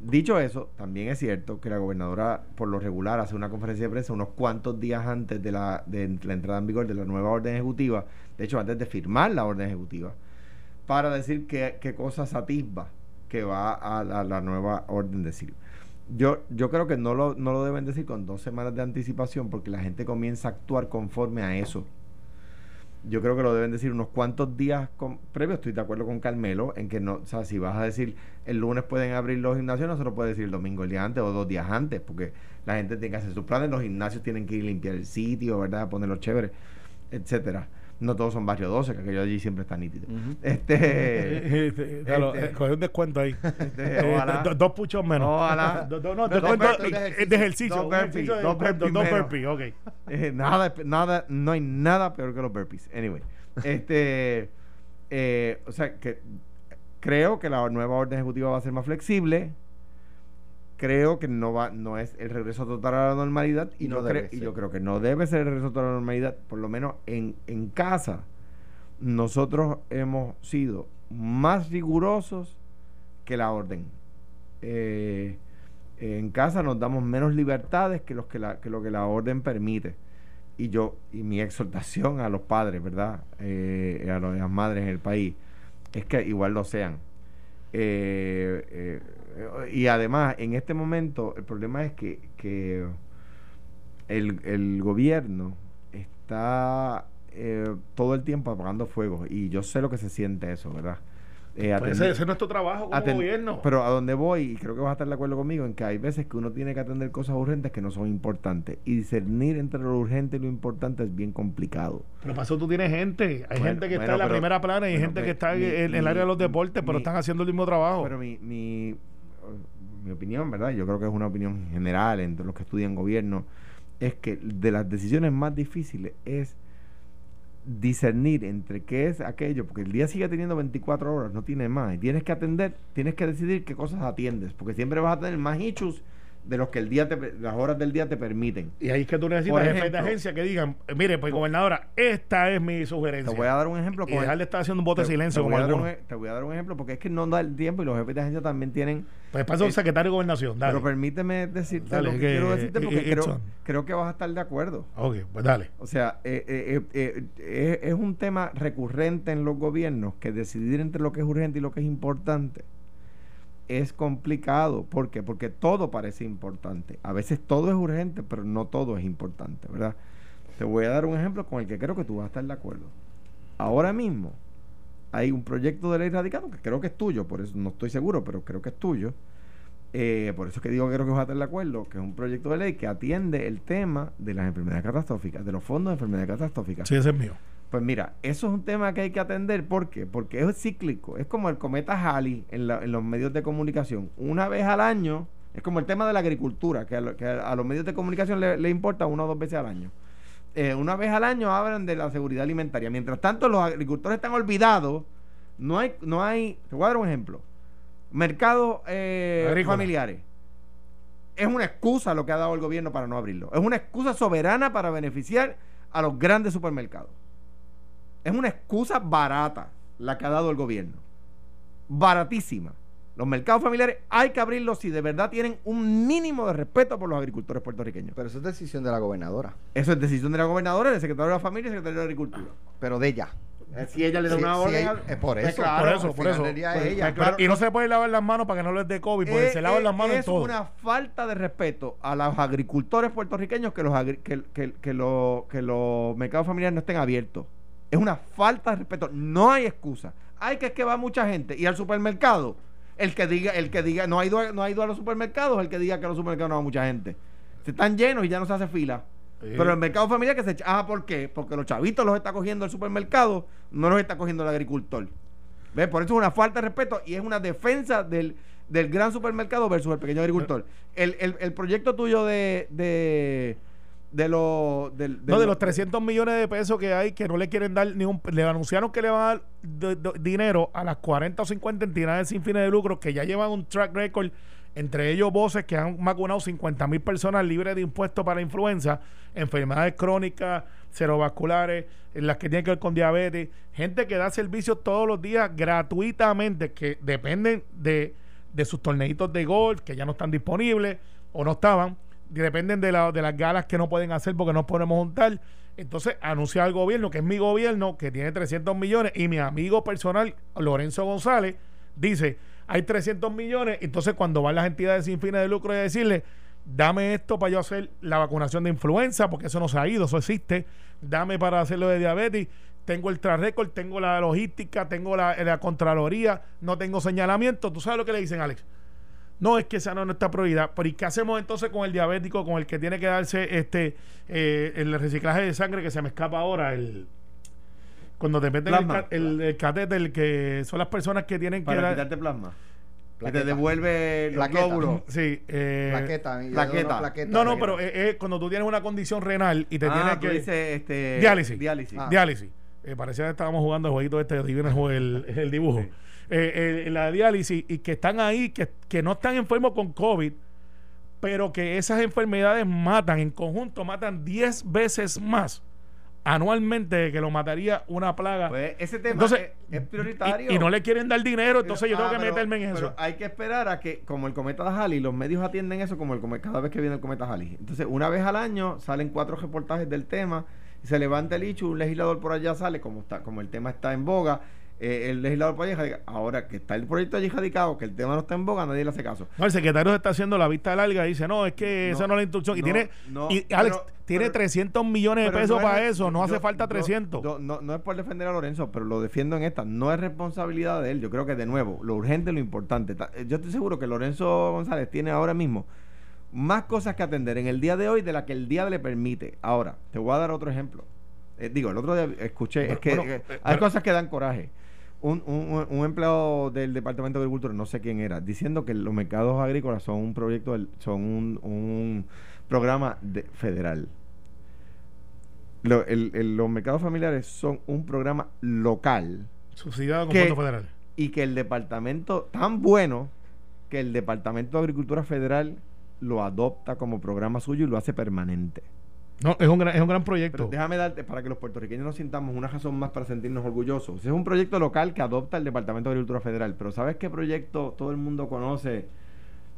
Dicho eso, también es cierto que la gobernadora por lo regular hace una conferencia de prensa unos cuantos días antes de la, de la entrada en vigor de la nueva orden ejecutiva, de hecho antes de firmar la orden ejecutiva, para decir qué, qué cosas atisba que va a la, nueva orden de decir. Yo, yo creo que no lo, no lo deben decir con dos semanas de anticipación porque la gente comienza a actuar conforme a eso. Yo creo que lo deben decir unos cuantos días con, previos. Estoy de acuerdo con Carmelo en que no, o sea, si vas a decir el lunes pueden abrir los gimnasios, no se lo puede decir el domingo el día antes o dos días antes, porque la gente tiene que hacer sus planes, los gimnasios tienen que ir a limpiar el sitio, ¿verdad? Ponerlo chévere, etcétera. No todos son barrio 12, que aquello allí siempre está nítido. Ujú. [laughs] Este. [laughs] Claro, este- eh, coge un descuento ahí. este, Eh, ojalá. do- dos puchos menos. Ojalá. [laughs] Do- do- no, Dos de ejercicio. Dos burpees, dos burpees dos burpees, ok. Eh, nada, nada, no hay nada peor que los burpees. Anyway, este, eh, o sea, que creo que la nueva orden ejecutiva va a ser más flexible. Creo que no va, no es el regreso total a la normalidad y, no yo creo que no debe ser el regreso total a la normalidad, por lo menos en, en casa. Nosotros hemos sido más rigurosos que la orden. Eh, en casa nos damos menos libertades que, los que, la, que lo que la orden permite. Y yo, y mi exhortación a los padres, ¿verdad? Eh, a las madres en el país, es que igual lo sean. Eh, eh, y además, en este momento, el problema es que, que el, el gobierno está eh, todo el tiempo apagando fuegos. Y yo sé lo que se siente eso, ¿verdad? eh, Pues ese, ese es nuestro trabajo como gobierno. Pero a donde voy, y creo que vas a estar de acuerdo conmigo, en que hay veces que uno tiene que atender cosas urgentes que no son importantes. Y discernir entre lo urgente y lo importante es bien complicado. Pero eso tú tienes gente. Hay Bueno, gente que bueno, está en la pero- primera plana y hay bueno, gente que está en, mi- en el área de los deportes, pero mi- están haciendo el mismo trabajo. Pero mi, mi, mi opinión, ¿verdad? Yo creo que es una opinión general entre los que estudian gobierno, es que de las decisiones más difíciles es discernir entre qué es aquello, porque el día sigue teniendo 24 horas, no tiene más, y tienes que atender, tienes que decidir qué cosas atiendes, porque siempre vas a tener más issues de los que el día te, las horas del día te permiten. y ahí es que tú necesitas Por jefes de ejemplo- agencia que digan, mire, pues gobernadora, esta es mi sugerencia. Te voy a dar un ejemplo y con el- dejar de estar haciendo un voto de silencio te como voy, a dar un, algunos. e- te voy a dar un ejemplo porque es que no da el tiempo y los jefes de agencia también tienen Pues pasa un eh, secretario de gobernación, dale. Pero permíteme decirte Dale, lo que, que- quiero decirte porque eh, creo, creo que vas a estar de acuerdo. ok, pues dale. O sea, eh, eh, eh, eh, es un tema recurrente en los gobiernos que decidir entre lo que es urgente y lo que es importante es complicado. ¿Por qué? Porque todo parece importante. A veces todo es urgente, pero no todo es importante, ¿verdad? Te voy a dar un ejemplo con el que creo que tú vas a estar de acuerdo. Ahora mismo hay un proyecto de ley radicado que creo que es tuyo, por eso no estoy seguro, pero creo que es tuyo. Eh, por eso es que digo que creo que vas a estar de acuerdo, que es un proyecto de ley que atiende el tema de las enfermedades catastróficas, de los fondos de enfermedades catastróficas. Sí, ese es mío. Pues mira, eso es un tema que hay que atender. ¿Por qué? Porque es cíclico. Es como el cometa Halley en, la- en los medios de comunicación. Una vez al año, es como el tema de la agricultura, que a, lo- que a los medios de comunicación le, le importa una o dos veces al año. Eh, una vez al año hablan de la seguridad alimentaria. Mientras tanto, los agricultores están olvidados. No hay, no hay, te voy a dar un ejemplo. Mercados eh, familiares. Es una excusa lo que ha dado el gobierno para no abrirlo. Es una excusa soberana para beneficiar a los grandes supermercados. Es una excusa barata la que ha dado el gobierno. Baratísima. Los mercados familiares hay que abrirlos si de verdad tienen un mínimo de respeto por los agricultores puertorriqueños. Pero eso es decisión de la gobernadora. Eso es decisión de la gobernadora, del secretario de la familia y del secretario de Agricultura. Pero de ella. Eh, Si ella le da Sí, una orden. al- es por Pues eso, claro, por eso, por final eso. es Pues, ella. claro. y no se puede lavar las manos para que no les dé COVID, porque Eh, se lavan eh, las manos en es todo. una falta de respeto a los agricultores puertorriqueños que los, agri- que, que- que los- que los mercados familiares no estén abiertos. Es una falta de respeto. No hay excusa. Hay que es que va mucha gente. Y al supermercado, el que diga, el que diga, no ha ido, a- no ha ido a los supermercados, el que diga que a los supermercados no va mucha gente. Se están llenos y ya no se hace fila. Sí. Pero el mercado familiar que se echa. Ah, ¿por qué? Porque los chavitos los está cogiendo el supermercado, no los está cogiendo el agricultor. ¿Ves? Por eso es una falta de respeto y es una defensa del, del gran supermercado versus el pequeño agricultor. El, el, el proyecto tuyo de. de de los del- no, de lo- los 300 millones de pesos que hay que no le quieren dar ni un... Le anunciaron que le van a dar de- de- dinero a las 40 o 50 entidades sin fines de lucro que ya llevan un track record, entre ellos voces que han vacunado 50 mil personas libres de impuestos para influenza, enfermedades crónicas, cerebrovasculares, en las que tienen que ver con diabetes, gente que da servicios todos los días gratuitamente, que dependen de, de sus torneitos de golf, que ya no están disponibles o no estaban, dependen de, la- de las galas que no pueden hacer porque no podemos juntar. Entonces anuncia al gobierno, que es mi gobierno, que tiene 300 millones, y mi amigo personal, Lorenzo González, dice, hay 300 millones, entonces cuando van las entidades sin fines de lucro y decirle, dame esto para yo hacer la vacunación de influenza, porque eso no se ha ido, eso existe, dame para hacerlo de diabetes, tengo el record, tengo la logística, tengo la, la contraloría, no tengo señalamiento, ¿tú sabes lo que le dicen, Alex? No, es que esa no es nuestra prioridad. Pero ¿y qué hacemos entonces con el diabético, con el que tiene que darse este eh, el reciclaje de sangre que se me escapa ahora? el Cuando te meten el, Plasma. el, el catéter, que son las personas que tienen que para dar... quitarte plasma. Que Plaqueta. te devuelve los Plaqueta. glóbulos. Sí, eh, Plaqueta. plaqueta. plaqueta. No, no, Plaqueta. pero es, es cuando tú tienes una condición renal y te ah, tienes tú que... dices, este, Diálisis. Diálisis. Ah. Diálisis. Eh, parecía que estábamos jugando el jueguito este, el, juego, el, el dibujo. Eh, eh, la diálisis y que están ahí, que, que no están enfermos con COVID, pero que esas enfermedades matan, en conjunto matan 10 veces más anualmente que lo mataría una plaga. Pues ese tema Entonces, es, es prioritario. y, y no le quieren dar dinero, entonces yo Ah, tengo que pero- meterme en pero eso. hay que esperar a que, como el cometa de Halley, los medios atienden eso como el cada vez que viene el cometa Halley. Entonces, una vez al año salen cuatro reportajes del tema se levanta el hecho, un legislador por allá sale, como está, como el tema está en boga, eh, el legislador puede. Ahora que está el proyecto allí radicado, que el tema no está en boga, nadie le hace caso. No, el secretario se está haciendo la vista larga y dice, no, es que No, esa no es la instrucción. y no, tiene, no, y Alex, pero- tiene pero- 300 millones de pesos es para eso, no hace falta yo- 300. yo- no, no es por defender a Lorenzo, pero lo defiendo en esta. No es responsabilidad de él. Yo creo que, de nuevo, lo urgente, lo importante. Ta- Yo estoy seguro que Lorenzo González tiene ahora mismo más cosas que atender en el día de hoy de la que el día le permite. Ahora, te voy a dar otro ejemplo. Eh, digo, el otro día escuché, es que bueno, eh, eh, hay pero- cosas que dan coraje. Un, un- un empleado del Departamento de Agricultura, no sé quién era, diciendo que los mercados agrícolas son un proyecto, del- son un, un programa de- federal. Lo- el- el- los mercados familiares son un programa local Subsidiado con fondos federales. y que el departamento, tan bueno que el Departamento de Agricultura Federal lo adopta como programa suyo y lo hace permanente. No, es un gran, es un gran proyecto. Pero déjame darte, para que los puertorriqueños nos sintamos una razón más para sentirnos orgullosos. Es un proyecto local que adopta el Departamento de Agricultura Federal. Pero ¿sabes qué proyecto todo el mundo conoce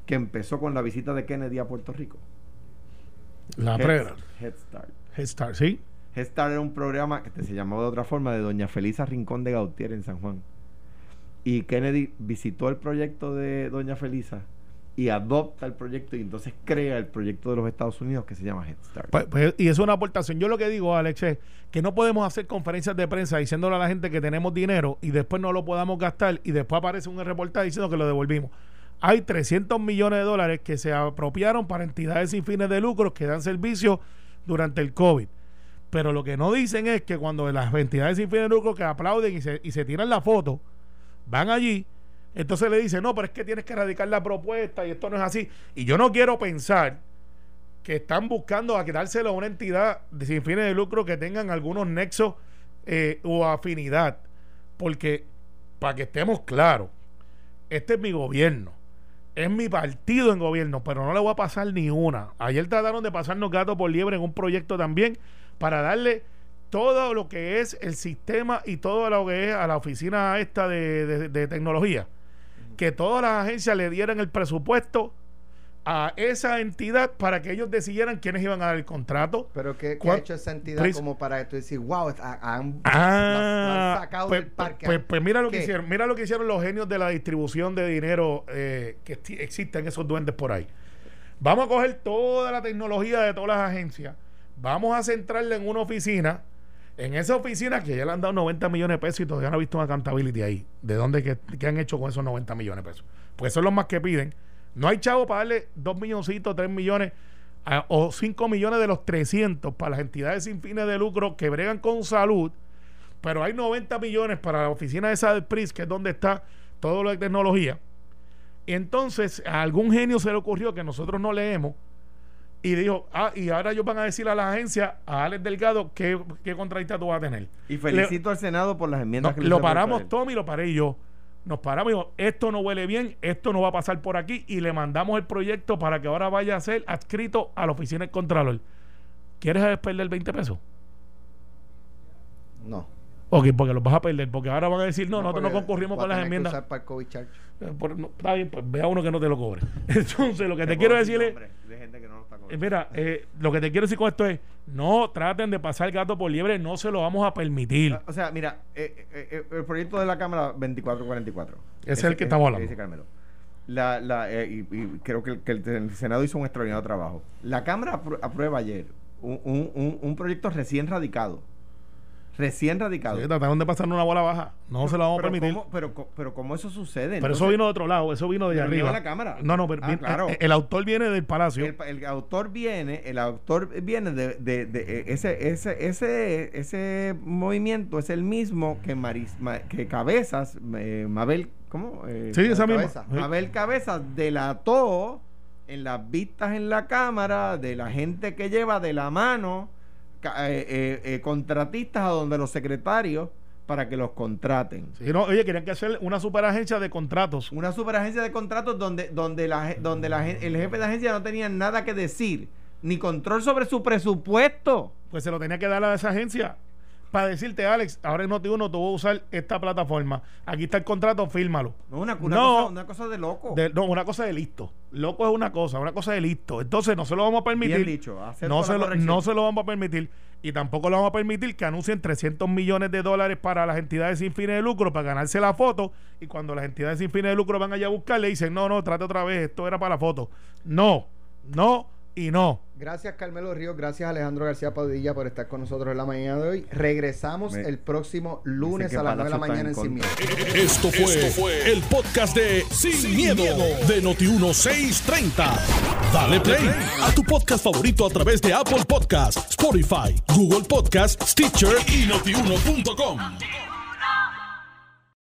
que empezó con la visita de Kennedy a Puerto Rico? la previa. Head Start. Head Start, sí. Head Start era un programa que se llamaba de otra forma de Doña Felisa Rincón de Gautier en San Juan. Y Kennedy visitó el proyecto de Doña Felisa y adopta el proyecto y entonces crea el proyecto de los Estados Unidos que se llama Head Start. Pues- pues, y es una aportación. Yo lo que digo, Alex, es que no podemos hacer conferencias de prensa diciéndole a la gente que tenemos dinero y después no lo podamos gastar y después aparece un reportaje diciendo que lo devolvimos. Hay 300 millones de dólares que se apropiaron para entidades sin fines de lucro que dan servicio durante el COVID. Pero lo que no dicen es que cuando las entidades sin fines de lucro que aplauden y se, y se tiran la foto, van allí, entonces le dicen, no, pero es que tienes que erradicar la propuesta y esto no es así. Y yo no quiero pensar que están buscando a quitárselo a una entidad sin fines de lucro que tengan algunos nexos eh, o afinidad. Porque, para que estemos claros, este es mi gobierno. Es mi partido en gobierno, pero no le voy a pasar ni una. Ayer trataron de pasarnos gato por liebre en un proyecto también para darle todo lo que es el sistema y todo lo que es a la oficina esta de- de tecnología. Que todas las agencias le dieran el presupuesto a esa entidad para que ellos decidieran quiénes iban a dar el contrato. Pero ¿qué, qué ¿Cuál- ha hecho esa entidad Pris- como para tú decir, wow, ha- han, Ah, han sacado pues, del parque? pues- pues mira lo que hicieron, mira lo que hicieron los genios de la distribución de dinero eh, que existen esos duendes por ahí. Vamos a coger toda la tecnología de todas las agencias, vamos a centrarla en una oficina, en esa oficina que ya le han dado 90 millones de pesos y todavía no ha visto una accountability ahí. ¿De dónde que, qué han hecho con esos 90 millones de pesos? Pues son los más que piden. No hay chavo para darle 2 milloncitos, 3 millones o 5 millones de los 300 para las entidades sin fines de lucro que bregan con salud, pero hay 90 millones para la oficina esa del PRIS, que es donde está todo lo de tecnología. Entonces a algún genio se le ocurrió que nosotros no leemos y dijo, ah, y ahora ellos van a decir a la agencia, a Alex Delgado, qué, qué contratista tú vas a tener. Y felicito al Senado por las enmiendas No, que le lo paramos. Tommy, lo paré yo. Nos paramos y dijo, esto no huele bien, esto no va a pasar por aquí y le mandamos el proyecto para que ahora vaya a ser adscrito a la oficina del Contralor. ¿Quieres perder 20 pesos? No. Ok, porque los vas a perder, porque ahora van a decir, no, nosotros no concurrimos con las enmiendas. El. Eh, por- no, está bien, pues vea uno que no te lo cobre. [laughs] Entonces, lo que te Te quiero decir es, de gente que no lo está eh, cobrando. mira, eh, lo que te quiero decir con esto es, no traten de pasar gato por liebre, no se lo vamos a permitir. O sea, mira, eh, el proyecto de la Cámara 2444. Ese es el que estamos hablando. dice Carmelo. La, la, eh, y, y creo que, el, que el- el Senado hizo un extraordinario trabajo. La Cámara apru- aprueba ayer un, un- un- un proyecto recién radicado. Recién radicado. Sí, trataron de pasar una bola baja, no se lo vamos a permitir. ¿cómo, pero, pero ¿cómo eso sucede? Pero eso vino de otro lado, eso vino de arriba. la Cámara. No, no, pero Ah, claro. el, el autor viene del palacio. El, el autor viene, el autor viene de, de- de- eh, ese, ese, ese, ese movimiento es el mismo que Maris, Ma- que Cabezas, eh, Mabel, ¿cómo? Eh, sí, esa misma. Cabeza. Sí. Mabel Cabezas delató en las vistas en la Cámara de la gente que lleva de la mano eh, eh, eh, contratistas a donde los secretarios para que los contraten. Sí, no, oye, querían que hacer una superagencia de contratos. Una superagencia de contratos donde, donde, la, donde la, el jefe de agencia no tenía nada que decir, ni control sobre su presupuesto. Pues se lo tenía que dar a esa agencia. Para decirte, Alex, ahora en Noti1 tú vas a usar esta plataforma. Aquí está el contrato, fírmalo. No, una, una No. cosa, una cosa de loco. De- no, una cosa de listo. Loco es una cosa, una cosa de listo. Entonces no se lo vamos a permitir. Bien dicho, No se, lo, no se lo vamos a permitir. Y tampoco le vamos a permitir que anuncien 300 millones de dólares para las entidades sin fines de lucro para ganarse la foto. Y cuando las entidades sin fines de lucro van allá a buscarle, dicen, no, no, trate otra vez, esto era para la foto. No, no y no. Gracias Carmelo Ríos, gracias Alejandro García Padilla por estar con nosotros en la mañana de hoy. Regresamos Me- el próximo lunes a las 9 de la mañana en Sin Miedo. Esto fue, fue el podcast de Sin, miedo, de Noti1630. Dale play a tu podcast favorito a través de Apple Podcasts, Spotify, Google Podcasts, Stitcher y notiuno.com.